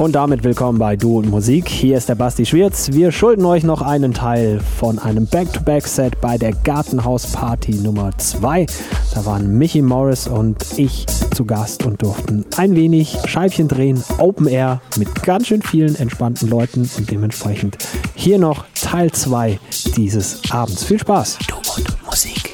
Und damit willkommen bei Du und Musik. Hier ist der Basti Schwirz. Wir schulden euch noch einen Teil von einem Back-to-Back-Set bei der Gartenhaus-Party Nummer 2. Da waren Michi Morris und ich zu Gast und durften ein wenig Scheibchen drehen, Open Air mit ganz schön vielen entspannten Leuten und dementsprechend hier noch Teil 2 dieses Abends. Viel Spaß! Du und Musik.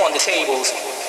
on the tables.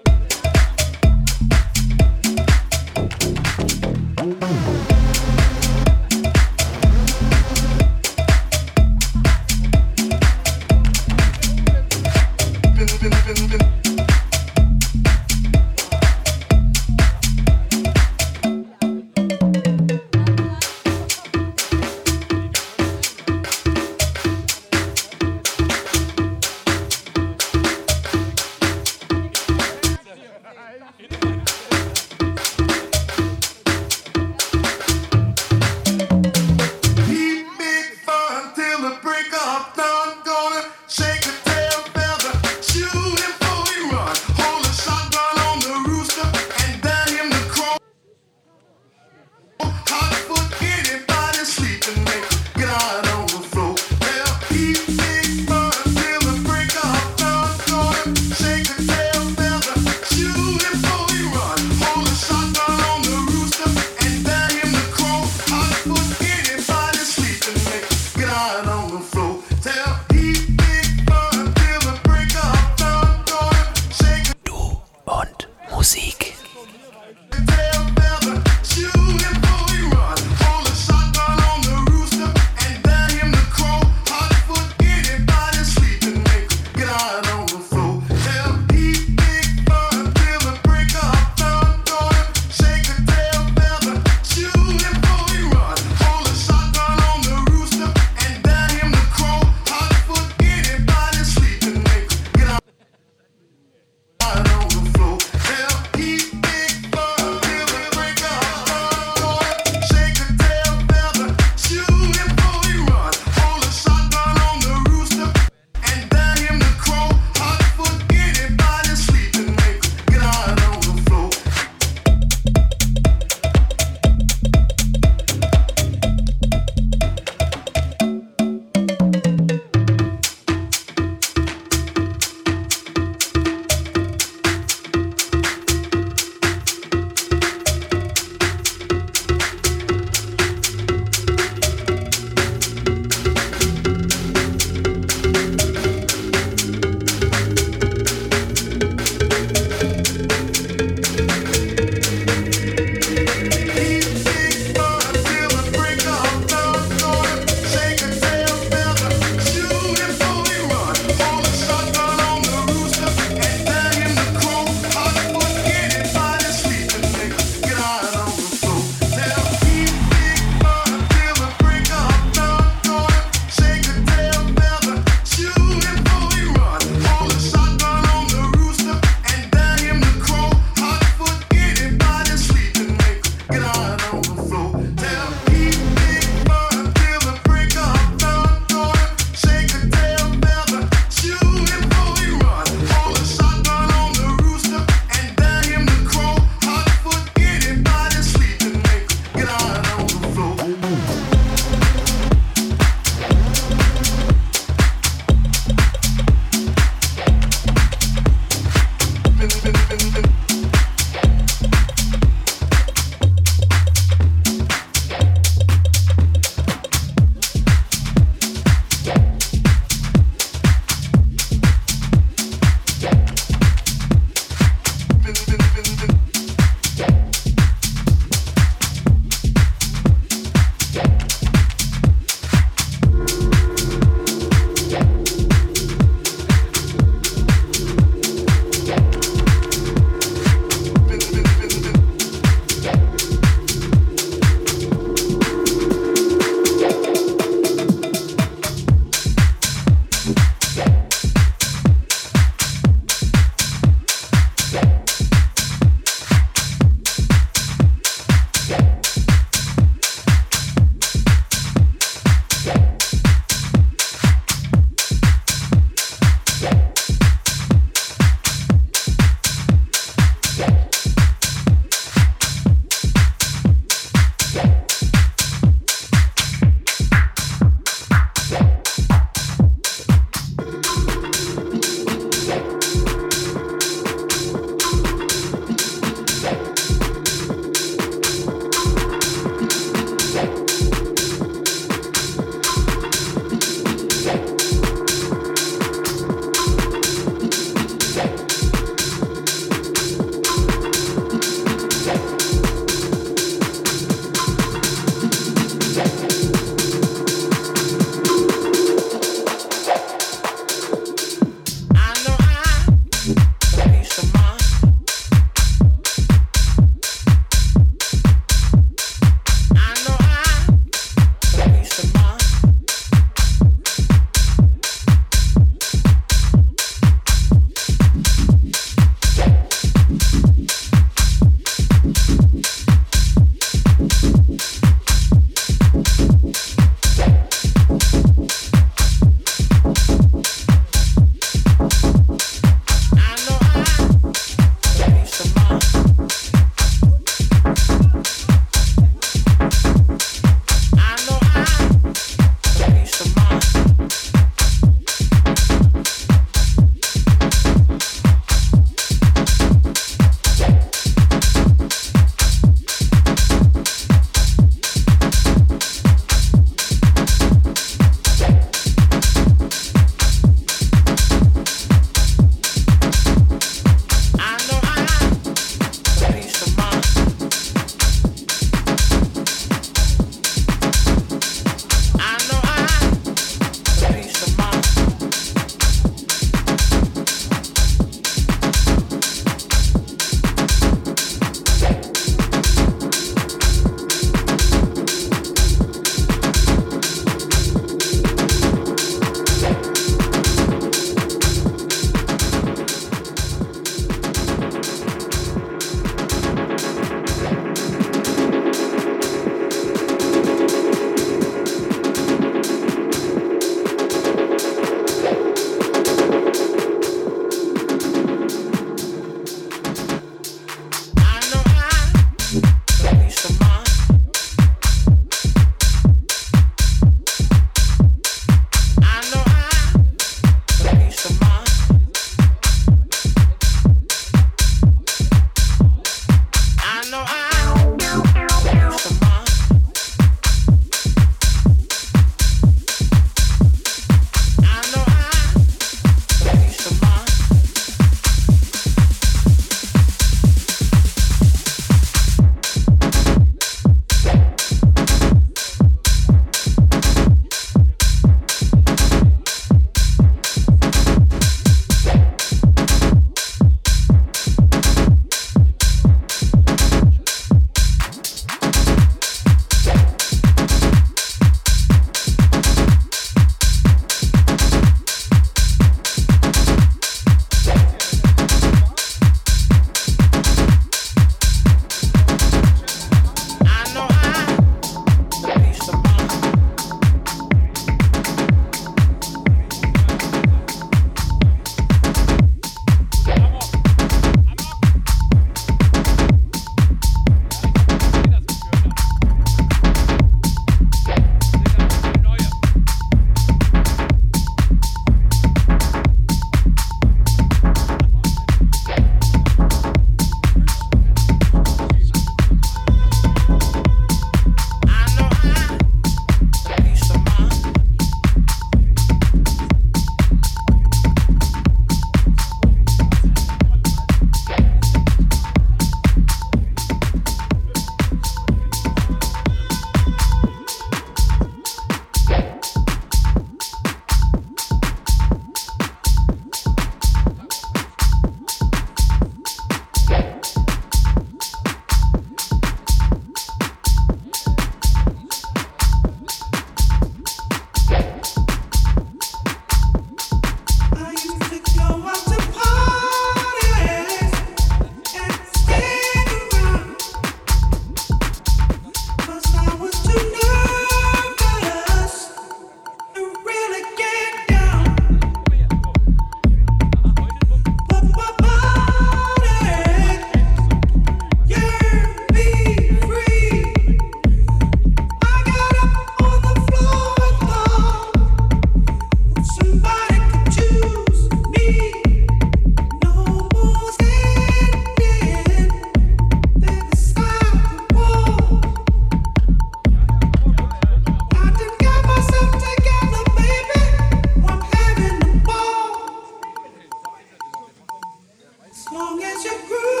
long as you're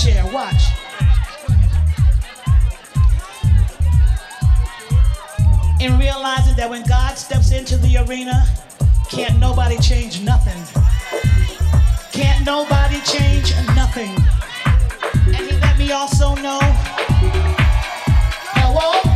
chair. Watch. And realizing that when God steps into the arena, can't nobody change nothing. Can't nobody change nothing. And he let me also know. Hello?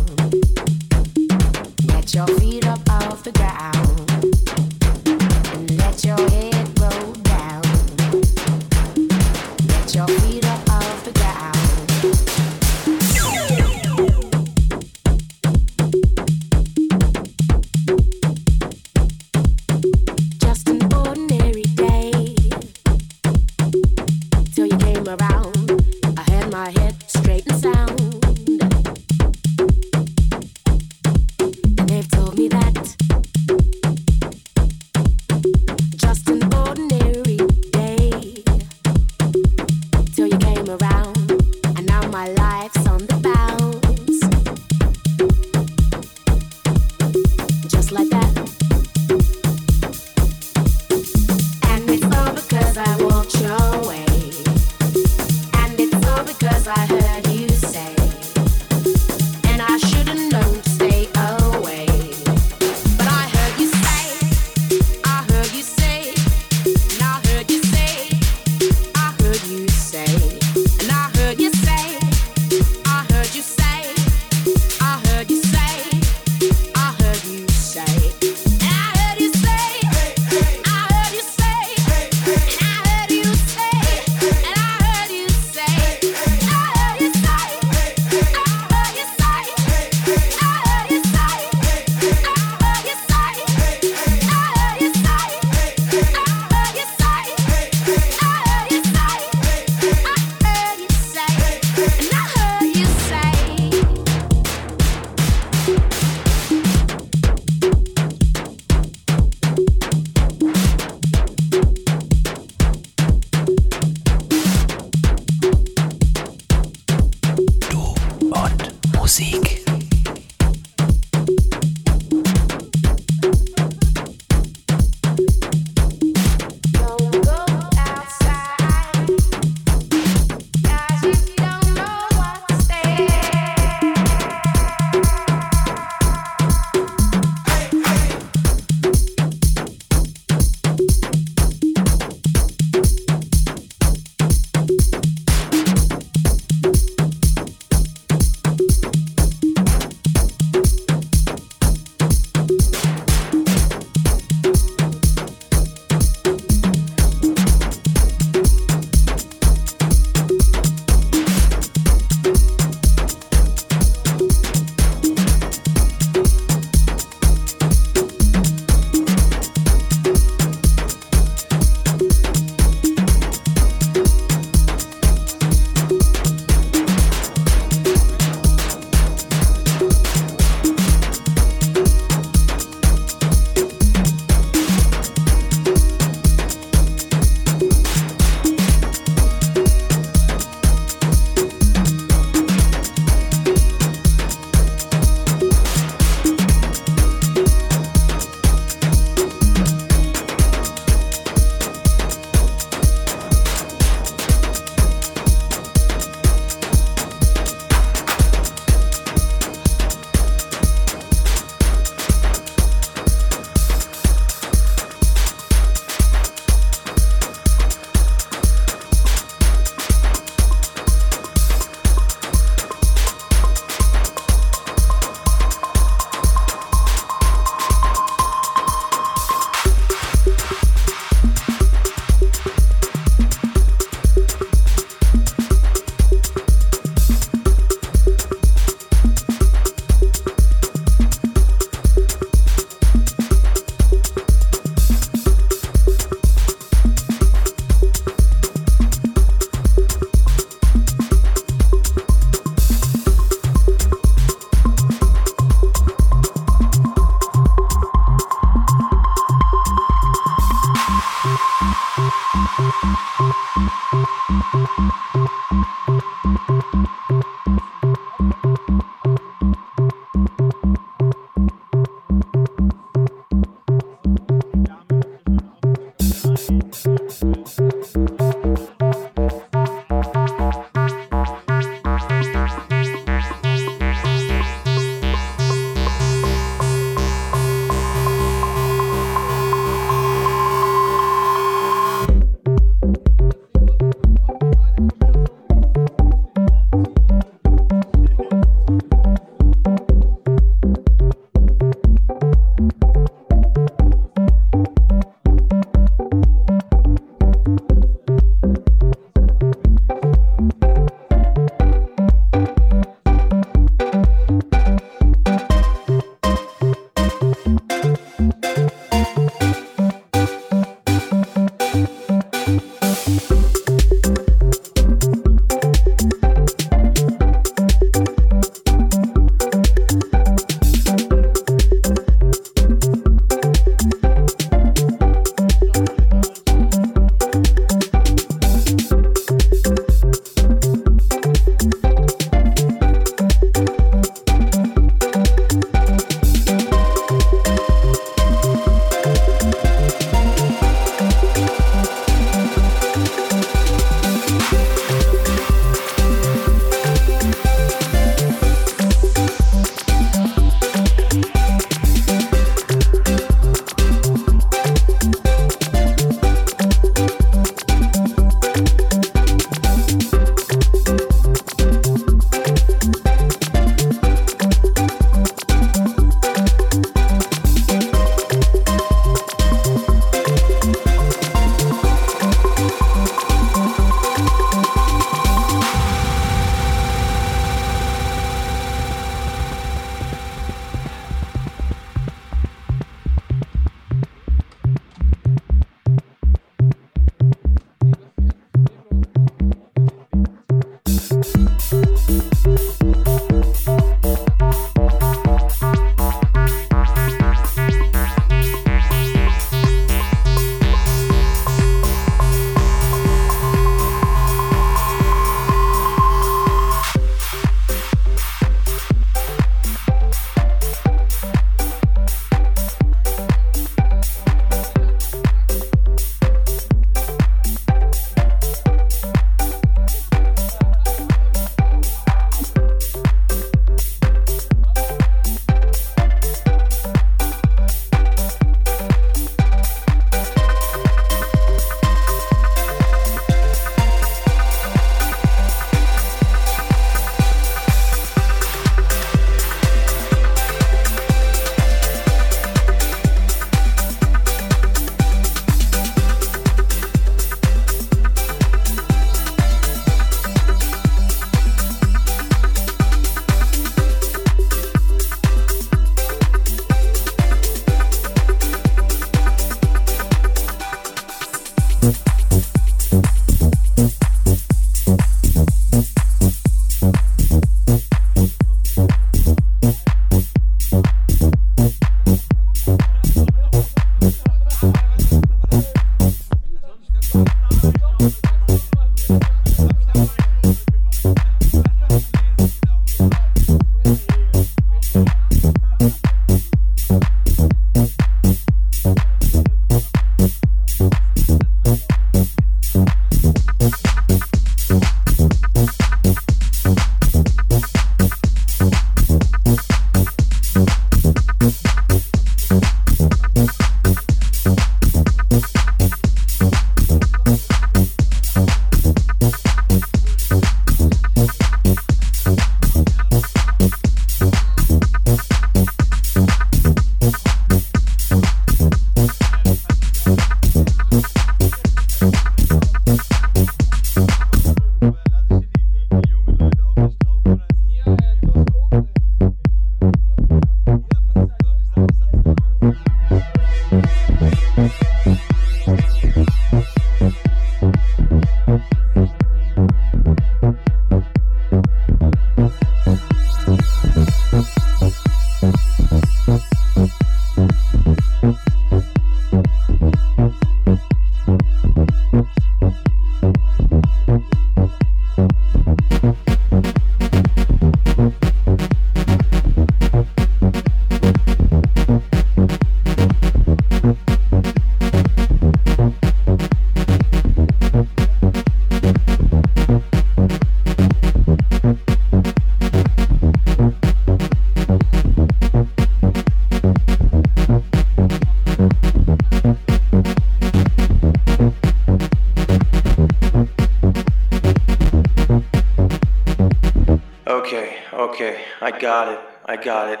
Got it, I got it.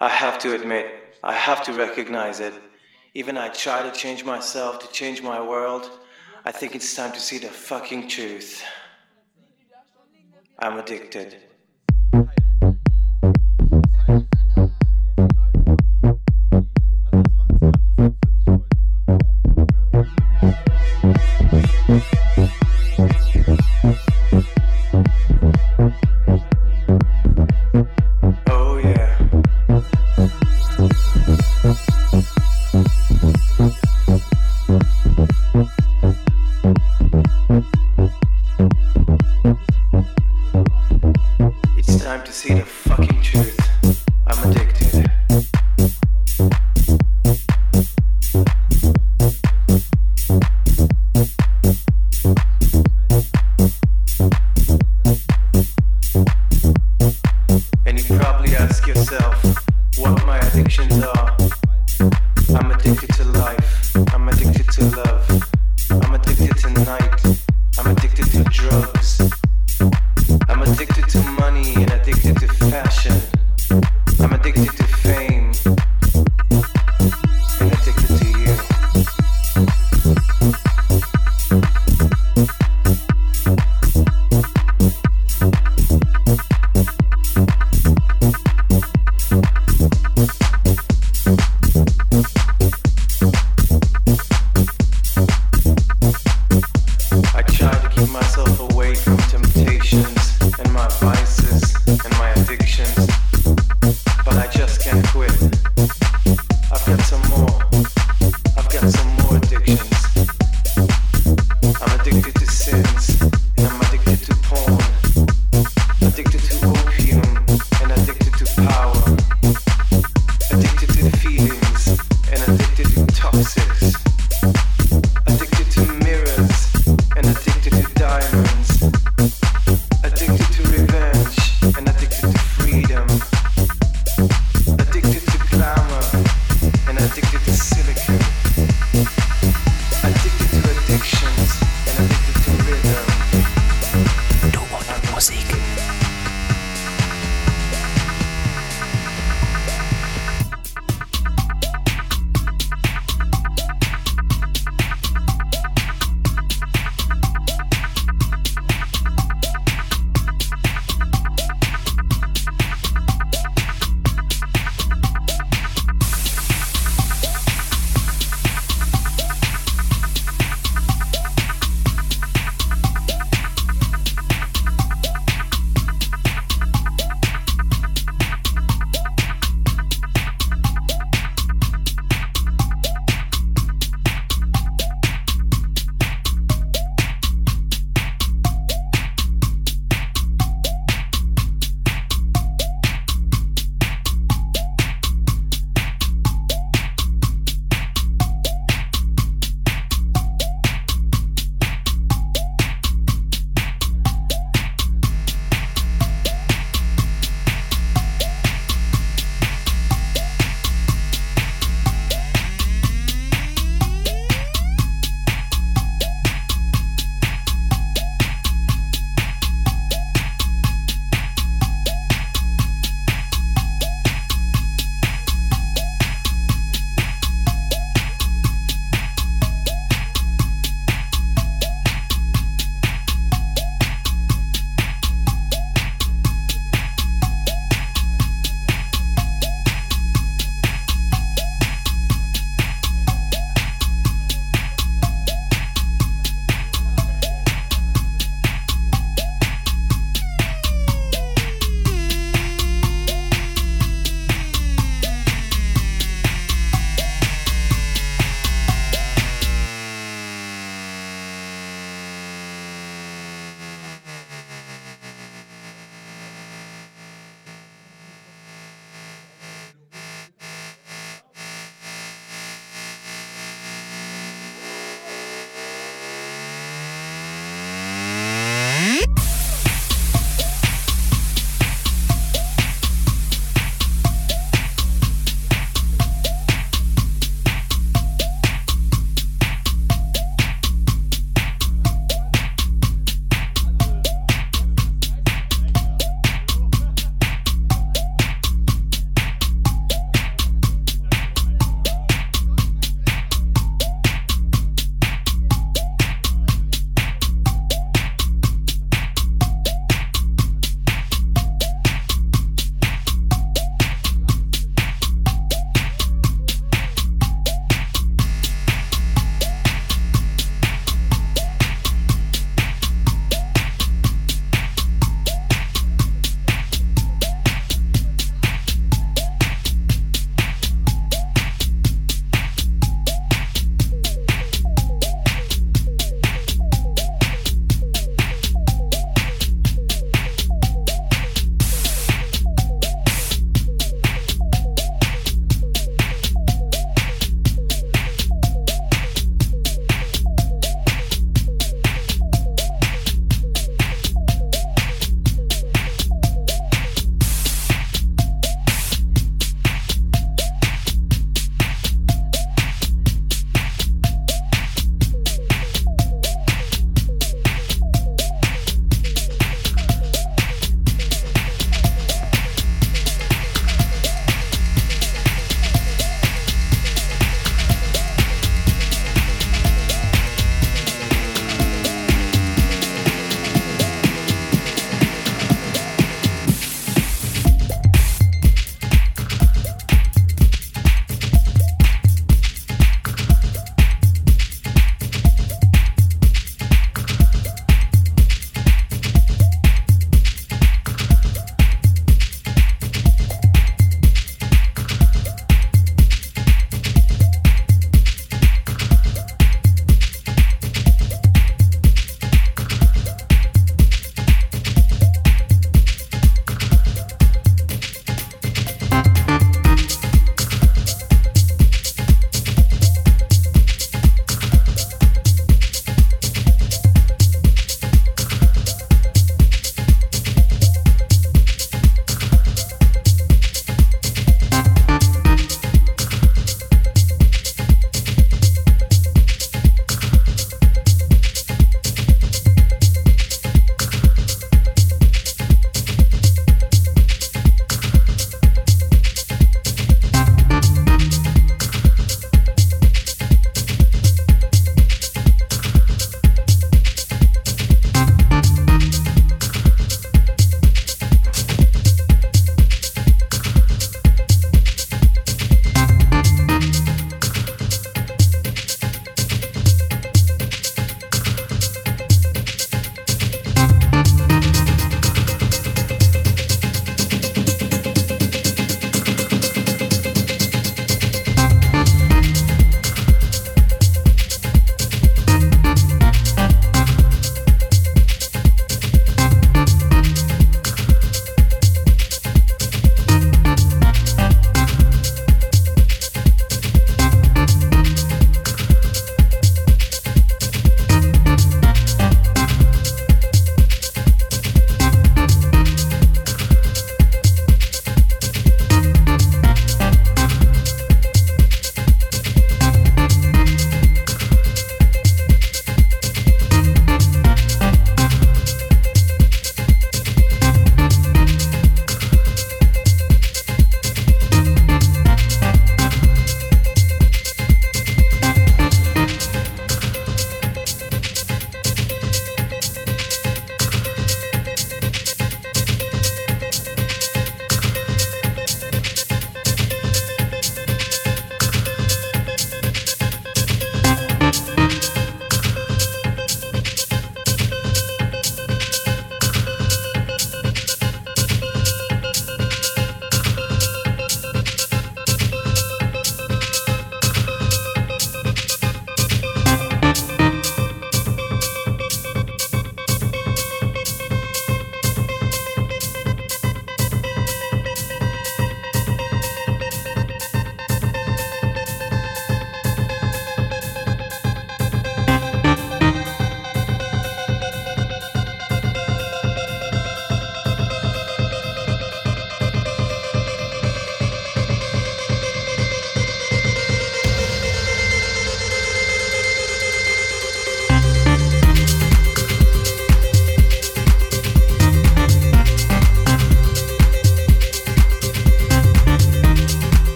I have to admit, I have to recognize it. Even I try to change myself, to change my world, I think it's time to see the fucking truth. I'm addicted.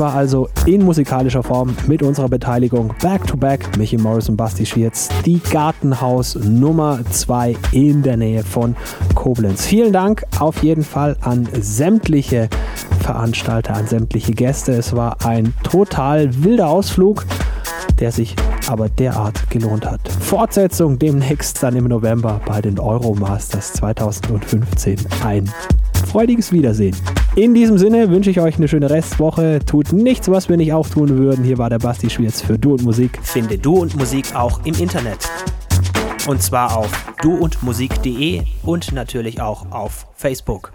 War also in musikalischer Form mit unserer Beteiligung Back to Back Michi Morris und Basti Schwierz, die Gartenhaus Nummer 2 in der Nähe von Koblenz. Vielen Dank auf jeden Fall an sämtliche Veranstalter, an sämtliche Gäste. Es war ein total wilder Ausflug, der sich aber derart gelohnt hat. Fortsetzung demnächst dann im November bei den Euromasters 2015. Ein freudiges Wiedersehen. In diesem Sinne wünsche ich euch eine schöne Restwoche. Tut nichts, was wir nicht auch tun würden. Hier war der Basti Schwierz für Du und Musik. Finde Du und Musik auch im Internet. Und zwar auf duundmusik.de und natürlich auch auf Facebook.